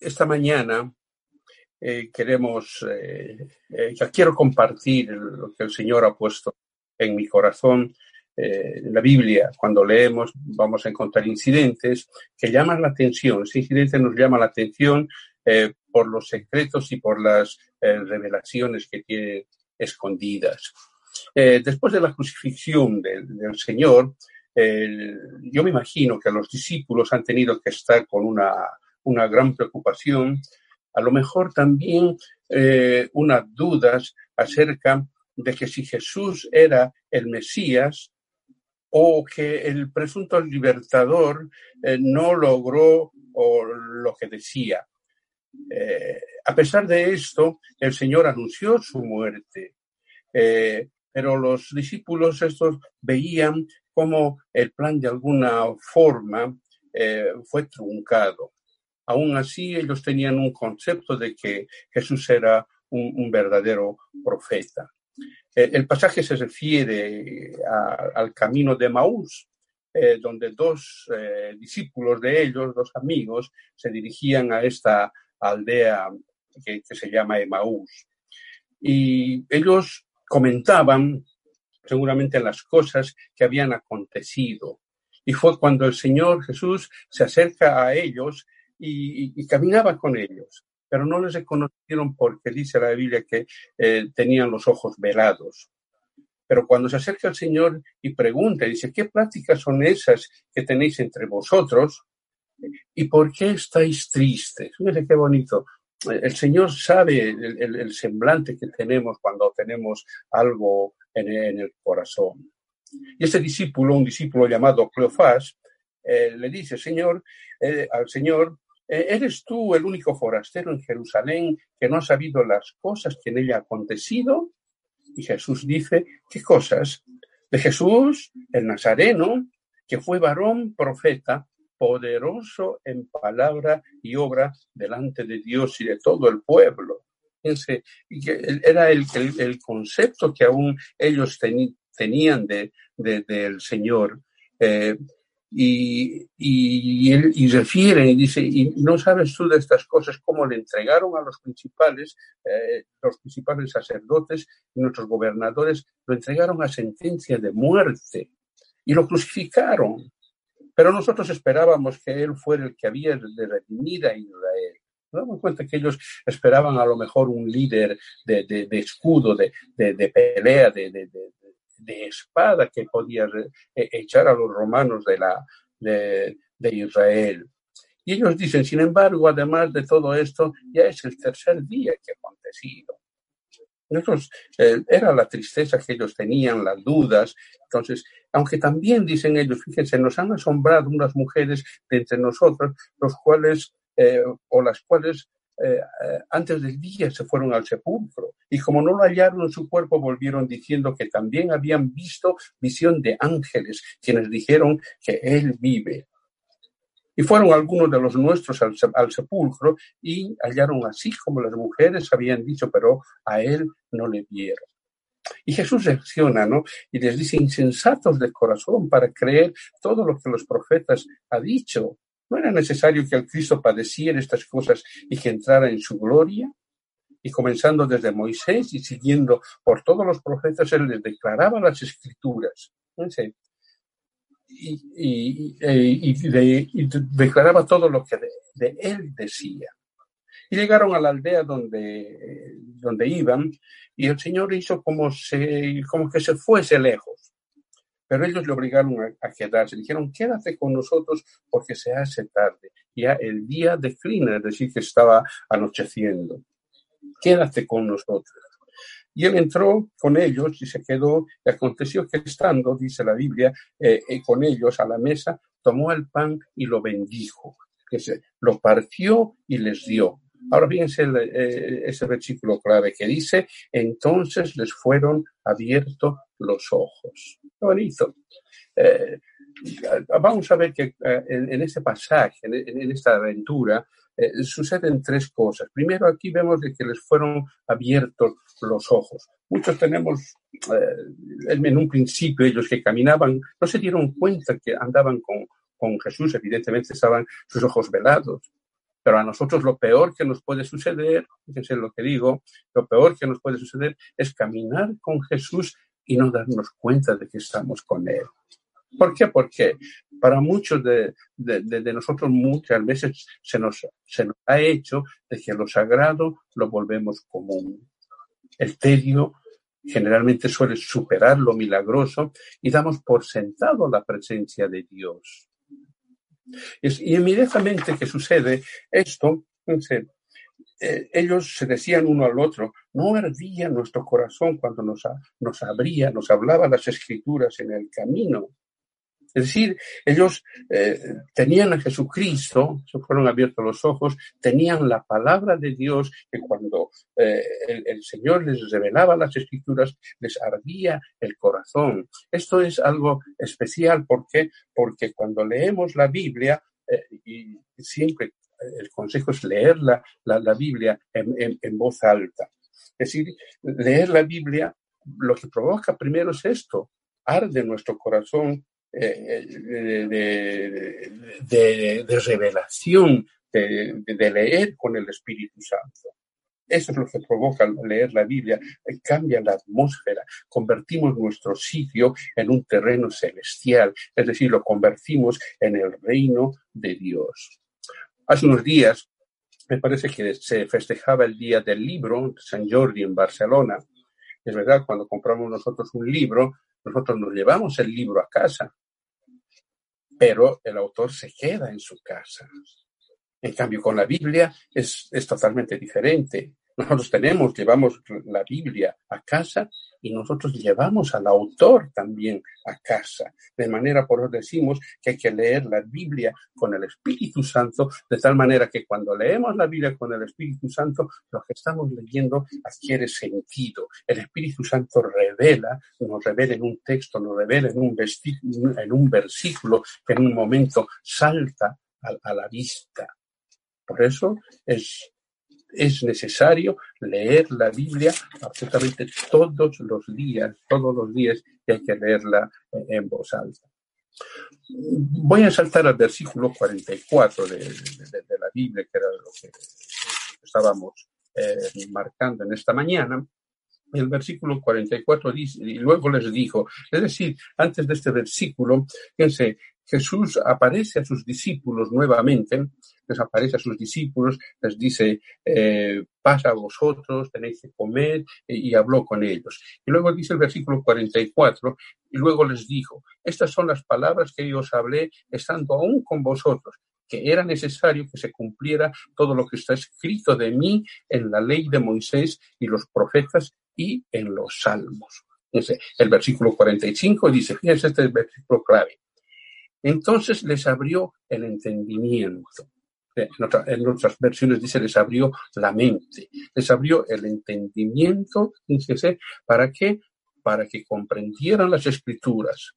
esta mañana eh, queremos, eh, eh, quiero compartir lo que el Señor ha puesto en mi corazón. la Biblia, cuando leemos, vamos a encontrar incidentes que llaman la atención. Ese incidente nos llama la atención por los secretos y por las revelaciones que tiene escondidas. después de la crucifixión del, Señor, yo me imagino que los discípulos han tenido que estar con una, una gran preocupación a lo mejor también eh, unas dudas acerca de que si Jesús era el Mesías o que el presunto libertador eh, no logró lo que decía. Eh, a pesar de esto, el Señor anunció su muerte, pero los discípulos estos veían como el plan de alguna forma fue truncado. Aún así, ellos tenían un concepto de que Jesús era un, verdadero profeta. Eh, el pasaje se refiere al camino de Maús, eh, donde dos eh, discípulos de ellos, dos amigos, se dirigían a esta aldea que, que se llama Emaús. Y ellos comentaban seguramente las cosas que habían acontecido. Y fue cuando el Señor Jesús se acerca a ellos y, caminaba con ellos, pero no les reconocieron porque dice la Biblia que eh, tenían los ojos velados. Pero cuando se acerca al Señor y pregunta, dice, ¿qué pláticas son esas que tenéis entre vosotros? ¿Y por qué estáis tristes? Fíjense qué bonito. El Señor sabe el, semblante que tenemos cuando tenemos algo en, el corazón. Y este discípulo, un discípulo llamado Cleofás, eh, le dice, Señor, eh, al Señor, eh, ¿Eres tú el único forastero en Jerusalén que no ha sabido las cosas que en ella ha acontecido? Y Jesús dice, ¿qué cosas? De Jesús, el Nazareno, que fue varón profeta, poderoso en palabra y obra delante de Dios y de todo el pueblo. Fíjense, era el, concepto que aún ellos tenían de, del Señor. Eh, y, y, él, y refiere y dice, y no sabes tú de estas cosas, cómo le entregaron a los principales, eh, los principales sacerdotes y nuestros gobernadores, lo entregaron a sentencia de muerte y lo crucificaron. Pero nosotros esperábamos que él fuera el que había de redimir a Israel. Nos damos cuenta que ellos esperaban a lo mejor un líder de, de, de escudo, de, de pelea, de, de espada que podía eh, echar a los romanos de, la, de, Israel. Y ellos dicen, sin embargo, además de todo esto, ya es el tercer día que ha acontecido. Entonces, eh, era la tristeza que ellos tenían, las dudas. Entonces, aunque también dicen ellos, fíjense, nos han asombrado unas mujeres de entre nosotros, los cuales, eh, o las cuales eh, antes del día se fueron al sepulcro y como no lo hallaron en su cuerpo volvieron diciendo que también habían visto visión de ángeles quienes dijeron que él vive. Y fueron algunos de los nuestros al, sepulcro y hallaron así como las mujeres habían dicho, pero a él no le vieron. Y Jesús reacciona, ¿no? Y les dice, insensatos de corazón para creer todo lo que los profetas han dicho. ¿No era necesario que el Cristo padeciera estas cosas y que entrara en su gloria? Y comenzando desde Moisés y siguiendo por todos los profetas, él les declaraba las escrituras. Y, declaraba todo lo que de, él decía. Y llegaron a la aldea donde, donde iban y el Señor hizo como, como que se fuese lejos pero ellos le obligaron a, quedarse. Dijeron, quédate con nosotros porque se hace tarde. Ya el día declina, es decir, que estaba anocheciendo. Quédate con nosotros. Y él entró con ellos y se quedó. Y aconteció que estando, dice la Biblia, eh, eh, con ellos a la mesa, tomó el pan y lo bendijo. Que se, lo partió y les dio. Ahora fíjense eh, ese versículo clave que dice, entonces les fueron abiertos los ojos. bonito. Eh, vamos a ver que eh, en, este pasaje, en, esta aventura, suceden tres cosas. Primero, aquí vemos de que les fueron abiertos los ojos. Muchos tenemos, en un principio, ellos que caminaban, no se dieron cuenta que andaban con, con Jesús, evidentemente estaban sus ojos velados Pero a nosotros lo peor que nos puede suceder, fíjense lo que digo, lo peor que nos puede suceder es caminar con Jesús y no darnos cuenta de que estamos con Él. ¿Por qué? Porque para muchos de, nosotros muchas veces se nos, se nos ha hecho de que lo sagrado lo volvemos común. El tedio generalmente suele superar lo milagroso y damos por sentado la presencia de Dios. Y, inmediatamente que sucede esto, eh, ellos se decían uno al otro, no ardía nuestro corazón cuando nos, nos abría, nos hablaba las escrituras en el camino. Es decir, ellos eh, tenían a Jesucristo, se fueron abiertos los ojos, tenían la palabra de Dios que cuando eh, el, Señor les revelaba las escrituras, les ardía el corazón. Esto es algo especial porque, porque cuando leemos la Biblia, y siempre el consejo es leer la, Biblia en, voz alta. Es decir, leer la Biblia lo que provoca primero es esto, arde nuestro corazón eh, de, de, revelación, de, leer con el Espíritu Santo. Eso es lo que provoca leer la Biblia, eh, cambia la atmósfera, convertimos nuestro sitio en un terreno celestial, es decir, lo convertimos en el reino de Dios. Hace unos días, me parece que se festejaba el Día del Libro, San Jordi en Barcelona. Es verdad, cuando compramos nosotros un libro, nosotros nos llevamos el libro a casa, pero el autor se queda en su casa. En cambio, con la Biblia es, es totalmente diferente. Nosotros tenemos, llevamos la Biblia a casa y nosotros llevamos al autor también a casa. De manera, por eso decimos que hay que leer la Biblia con el Espíritu Santo, de tal manera que cuando leemos la Biblia con el Espíritu Santo, lo que estamos leyendo adquiere sentido. El Espíritu Santo revela, nos revela en un texto, nos revela en un, en versículo que en un momento salta a la vista. Por eso es es necesario leer la Biblia absolutamente todos los días, todos los días y hay que leerla en voz alta. Voy a saltar al versículo 44 de, la Biblia, que era lo que estábamos eh, marcando en esta mañana. El versículo 44 dice, y luego les dijo, es decir, antes de este versículo, fíjense, Jesús aparece a sus discípulos nuevamente, les aparece a sus discípulos, les dice, eh, pasa a vosotros, tenéis que comer, y habló con ellos. Y luego dice el versículo 44, y luego les dijo, estas son las palabras que yo os hablé estando aún con vosotros que era necesario que se cumpliera todo lo que está escrito de mí en la ley de Moisés y los profetas y en los salmos. El versículo 45 dice, fíjense este versículo clave. Entonces les abrió el entendimiento. En, otras versiones dice les abrió la mente, les abrió el entendimiento, ¿para qué? Para que comprendieran las escrituras.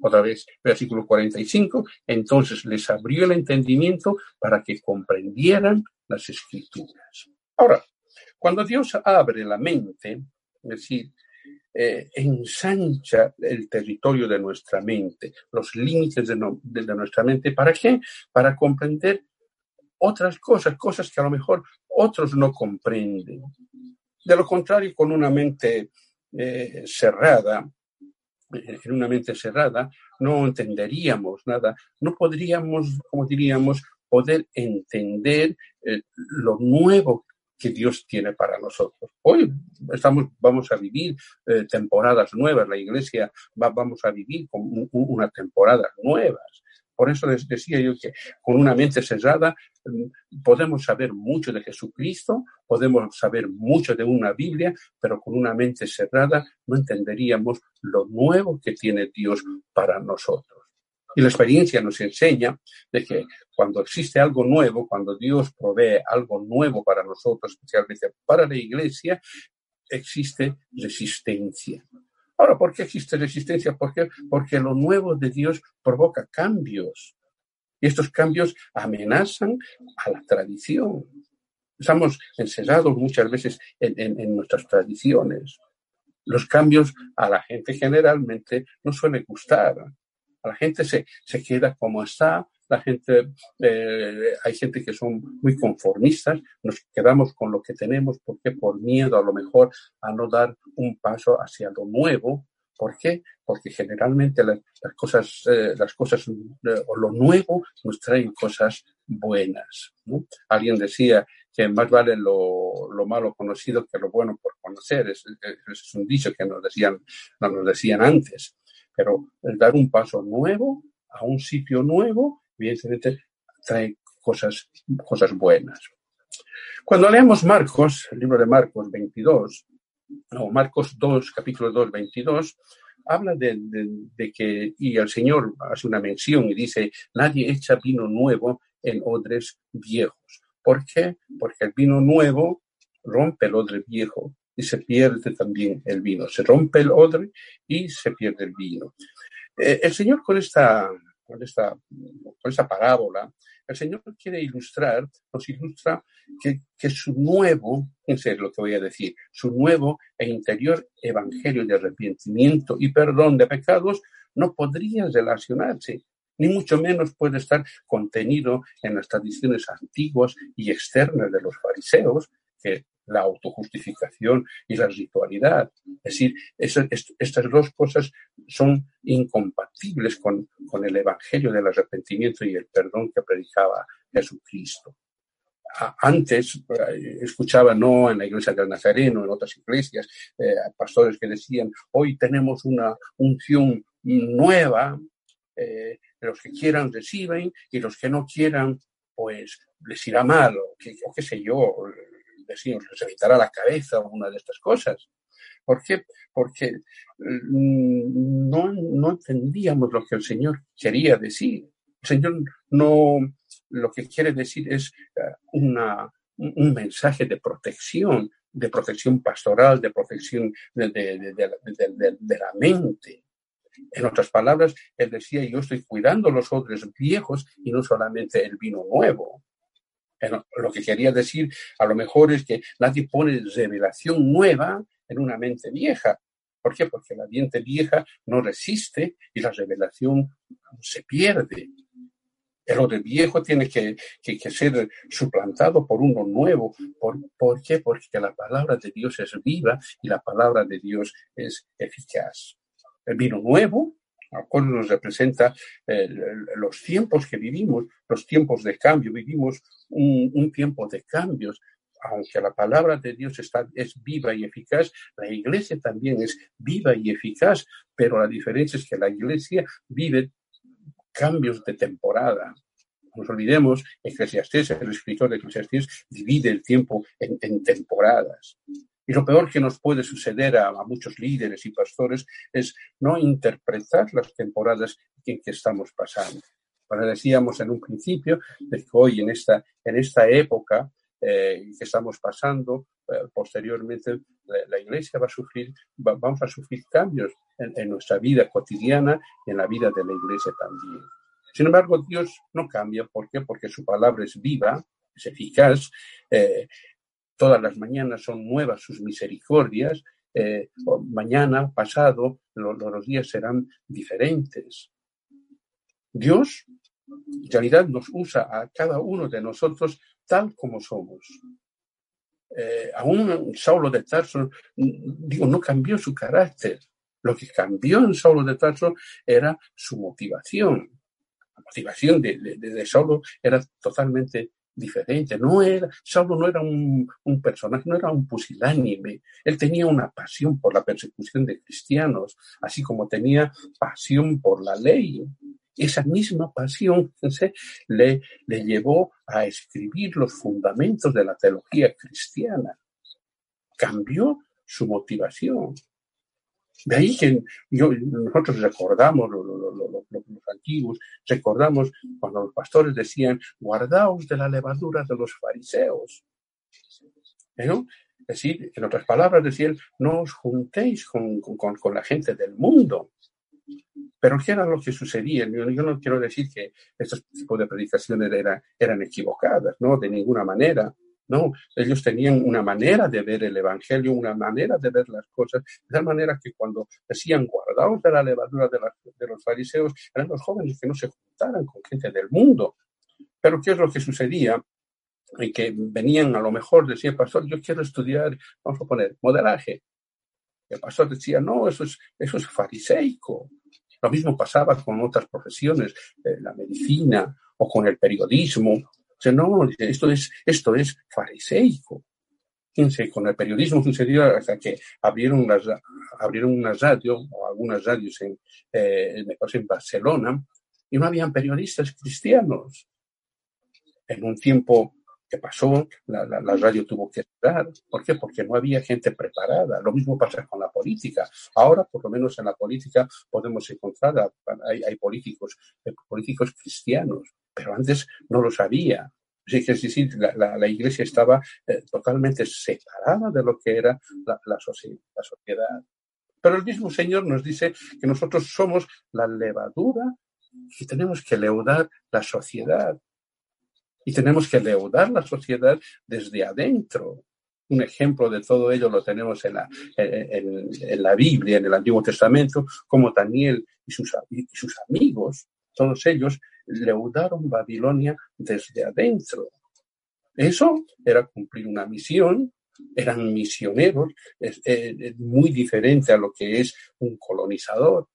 otra vez, versículo 45, entonces les abrió el entendimiento para que comprendieran las escrituras. Ahora, cuando Dios abre la mente, es decir, eh, ensancha el territorio de nuestra mente, los límites de, nuestra mente. ¿Para qué? Para comprender otras cosas, cosas que a lo mejor otros no comprenden. De lo contrario, con una mente eh, cerrada, eh, en una mente cerrada, no entenderíamos nada, no podríamos, como diríamos, poder entender lo nuevo que Dios tiene para nosotros. Hoy estamos, vamos a vivir eh, temporadas nuevas, la iglesia va, vamos a vivir con una temporada nuevas. Por eso les decía yo que con una mente cerrada mm, podemos saber mucho de Jesucristo, podemos saber mucho de una Biblia, pero con una mente cerrada no entenderíamos lo nuevo que tiene Dios para nosotros. Y la experiencia nos enseña de que cuando existe algo nuevo, cuando Dios provee algo nuevo para nosotros, especialmente para la iglesia, existe resistencia. Ahora, ¿por qué existe resistencia? Porque, lo nuevo de Dios provoca cambios. Y estos cambios amenazan a la tradición. Estamos encerrados muchas veces en, en nuestras tradiciones. Los cambios a la gente generalmente no suele gustar. La gente se, se queda como está la gente, eh, hay gente que son muy conformistas, nos quedamos con lo que tenemos porque por miedo a lo mejor a no dar un paso hacia lo nuevo. ¿Por qué? Porque generalmente las, cosas, eh, las cosas o lo nuevo nos traen cosas buenas. Alguien decía que más vale lo, lo, malo conocido que lo bueno por conocer. Es, es, un dicho que nos decían, nos decían antes. Pero el dar un paso nuevo a un sitio nuevo, evidentemente trae cosas, cosas buenas. Cuando leemos Marcos, el libro de Marcos 22, no, Marcos 2, capítulo 2, 22, habla de, de, que, y el Señor hace una mención y dice, nadie echa vino nuevo en odres viejos. ¿Por qué? Porque el vino nuevo rompe el odre viejo y se pierde también el vino. Se rompe el odre y se pierde el vino. Eh, el Señor con esta, con esta, con esta parábola, el Señor quiere ilustrar, nos ilustra que, que su nuevo, es lo que voy a decir, su nuevo e interior evangelio de arrepentimiento y perdón de pecados no podría relacionarse ni mucho menos puede estar contenido en las tradiciones antiguas y externas de los fariseos, que la autojustificación y la ritualidad. Es decir, estas dos cosas son incompatibles con, con el Evangelio del arrepentimiento y el perdón que predicaba Jesucristo antes eh, escuchaba no en la iglesia del Nazareno, en otras iglesias, eh, pastores que decían, hoy tenemos una unción nueva, eh, los que quieran reciben y los que no quieran, pues les irá mal, o, qué sé yo, decimos, les evitará la cabeza o una de estas cosas. ¿Por qué? Porque mm, no, no entendíamos lo que el Señor quería decir. El Señor no, lo que quiere decir es eh, una, un mensaje de protección, de protección pastoral, de protección de, de la mente. En otras palabras, él decía, yo estoy cuidando los odres viejos y no solamente el vino nuevo. Lo que quería decir a lo mejor es que nadie pone revelación nueva en una mente vieja. ¿Por qué? Porque la mente vieja no resiste y la revelación se pierde. El odre viejo tiene que, ser suplantado por uno nuevo. ¿Por, ¿Por qué? Porque la palabra de Dios es viva y la palabra de Dios es eficaz el vino nuevo, cual nos representa eh, los tiempos que vivimos, los tiempos de cambio. Vivimos un, tiempo de cambios. Aunque la palabra de Dios está, es viva y eficaz, la iglesia también es viva y eficaz, pero la diferencia es que la iglesia vive cambios de temporada. No nos olvidemos, Eclesiastés, el escritor de Eclesiastés, divide el tiempo en, en temporadas. Y lo peor que nos puede suceder a, muchos líderes y pastores es no interpretar las temporadas en que estamos pasando. Como decíamos en un principio, de que hoy en esta, en esta época eh, que estamos pasando, eh, posteriormente la, Iglesia va a sufrir, vamos a sufrir cambios en, nuestra vida cotidiana y en la vida de la Iglesia también. Sin embargo, Dios no cambia. ¿Por qué? Porque su palabra es viva, es eficaz, eh, todas las mañanas son nuevas sus misericordias, eh, mañana, pasado, los días serán diferentes. Dios, en realidad, nos usa a cada uno de nosotros tal como somos. Eh, aún Saulo de Tarso, digo, no cambió su carácter. Lo que cambió en Saulo de Tarso era su motivación. La motivación de, de Saulo era totalmente diferente. No era, Saulo no era un, un, personaje, no era un pusilánime. Él tenía una pasión por la persecución de cristianos, así como tenía pasión por la ley. Esa misma pasión le, le llevó a escribir los fundamentos de la teología cristiana. Cambió su motivación. De ahí que yo, nosotros recordamos, los antiguos, recordamos cuando los pastores decían, guardaos de la levadura de los fariseos. ¿No? Es decir, en otras palabras, decían, no os juntéis con, con, con, la gente del mundo. Pero ¿qué era lo que sucedía? Yo, no quiero decir que estos tipos de predicaciones eran, eran equivocadas, ¿no? De ninguna manera. No, ellos tenían una manera de ver el Evangelio, una manera de ver las cosas, de tal manera que cuando decían guardaos de la levadura de, de los fariseos, eran los jóvenes que no se juntaran con gente del mundo. Pero ¿qué es lo que sucedía? Y que venían a lo mejor, decía el pastor, yo quiero estudiar, vamos a poner, modelaje. El pastor decía, no, eso es, eso es fariseico. Lo mismo pasaba con otras profesiones, eh, la medicina o con el periodismo. Sea, no, esto es, esto es fariseico. Fíjense, con el periodismo sucedió hasta que abrieron, las, abrieron una radio, o algunas radios en, eh, en Barcelona, y no habían periodistas cristianos. En un tiempo que pasó, la, radio tuvo que cerrar. ¿Por qué? Porque no había gente preparada. Lo mismo pasa con la política. Ahora, por lo menos en la política, podemos encontrar, hay, políticos, políticos cristianos, pero antes no lo sabía. Así que es decir, la, iglesia estaba eh, totalmente separada de lo que era la, la sociedad. Pero el mismo Señor nos dice que nosotros somos la levadura y tenemos que leudar la sociedad. Y tenemos que leudar la sociedad desde adentro. Un ejemplo de todo ello lo tenemos en la, en, la Biblia, en el Antiguo Testamento, como Daniel y sus, y sus amigos, todos ellos leudaron Babilonia desde adentro. Eso era cumplir una misión, eran misioneros, es, muy diferente a lo que es un colonizador.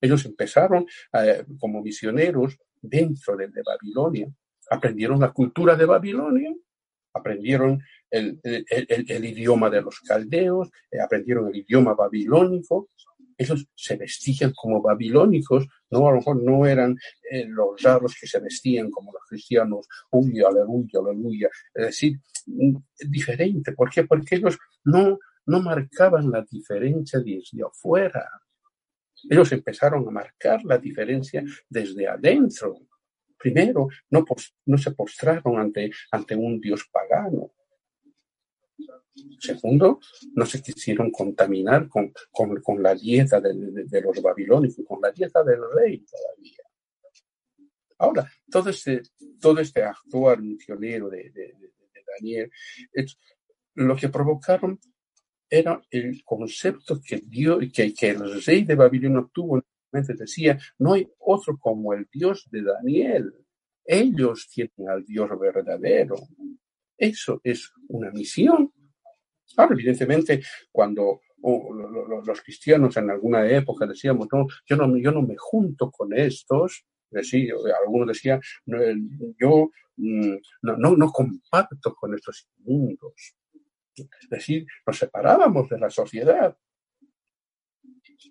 Ellos empezaron eh, como misioneros dentro de Babilonia aprendieron la cultura de Babilonia, aprendieron el, idioma de los caldeos, eh, aprendieron el idioma babilónico. Ellos se vestían como babilónicos, no a lo mejor no eran eh, los raros que se vestían como los cristianos, uy, aleluya, aleluya. Es decir, mm, diferente. ¿Por qué? Porque ellos no, no marcaban la diferencia desde afuera. Ellos empezaron a marcar la diferencia desde adentro. Primero, no, no se postraron ante, ante un dios pagano. Segundo, no se quisieron contaminar con, con, la dieta de, los babilónicos, con la dieta del rey todavía. Ahora, todo este, todo este actuar misionero de, Daniel, lo que provocaron era el concepto que, Dios, que, que el rey de Babilonia tuvo decía, no hay otro como el Dios de Daniel. Ellos tienen al Dios verdadero. Eso es una misión. Ahora, evidentemente, cuando los cristianos en alguna época decíamos, no, yo no, yo no me junto con estos, decía, algunos decían, yo mm, no, no, no compacto con estos mundos. Es decir, nos separábamos de la sociedad.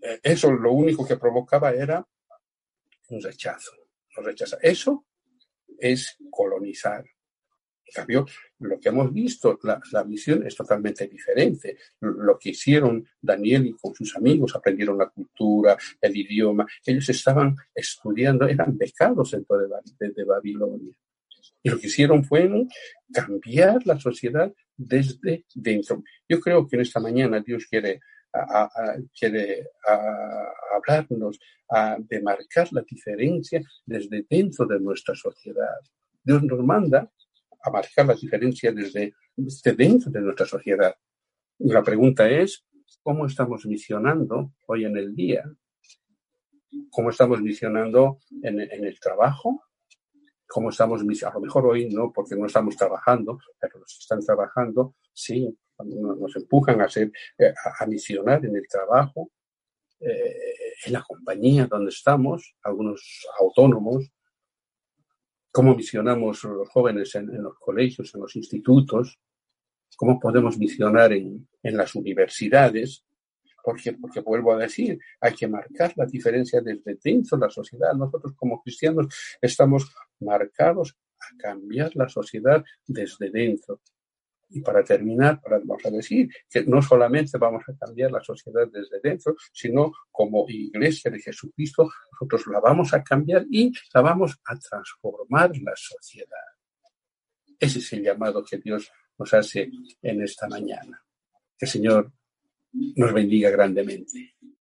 Eh, eso lo único que provocaba era un rechazo. rechaza. Eso es colonizar. En cambio, lo que hemos visto, la, misión es totalmente diferente. Lo que hicieron Daniel y con sus amigos, aprendieron la cultura, el idioma. Ellos estaban estudiando, eran becados dentro de, de Babilonia. Y lo que hicieron fue cambiar la sociedad desde dentro. Yo creo que en esta mañana Dios quiere quiere hablarnos de marcar la diferencia desde dentro de nuestra sociedad. Dios nos manda a marcar la diferencia desde, dentro de nuestra sociedad. La pregunta es, ¿cómo estamos misionando hoy en el día? ¿Cómo estamos misionando en, el trabajo? ¿Cómo estamos misionando? A lo mejor hoy no, porque no estamos trabajando, pero que están trabajando, sí, nos empujan a, hacer, eh, a, misionar en el trabajo, eh, en la compañía donde estamos, algunos autónomos, cómo misionamos los jóvenes en, los colegios, en los institutos, cómo podemos misionar en, las universidades, porque, porque vuelvo a decir, hay que marcar la diferencia desde dentro de la sociedad. Nosotros como cristianos estamos marcados a cambiar la sociedad desde dentro. Y para terminar, vamos a decir que no solamente vamos a cambiar la sociedad desde dentro, sino como iglesia de Jesucristo, nosotros la vamos a cambiar y la vamos a transformar la sociedad. Ese es el llamado que Dios nos hace en esta mañana. Que el Señor nos bendiga grandemente.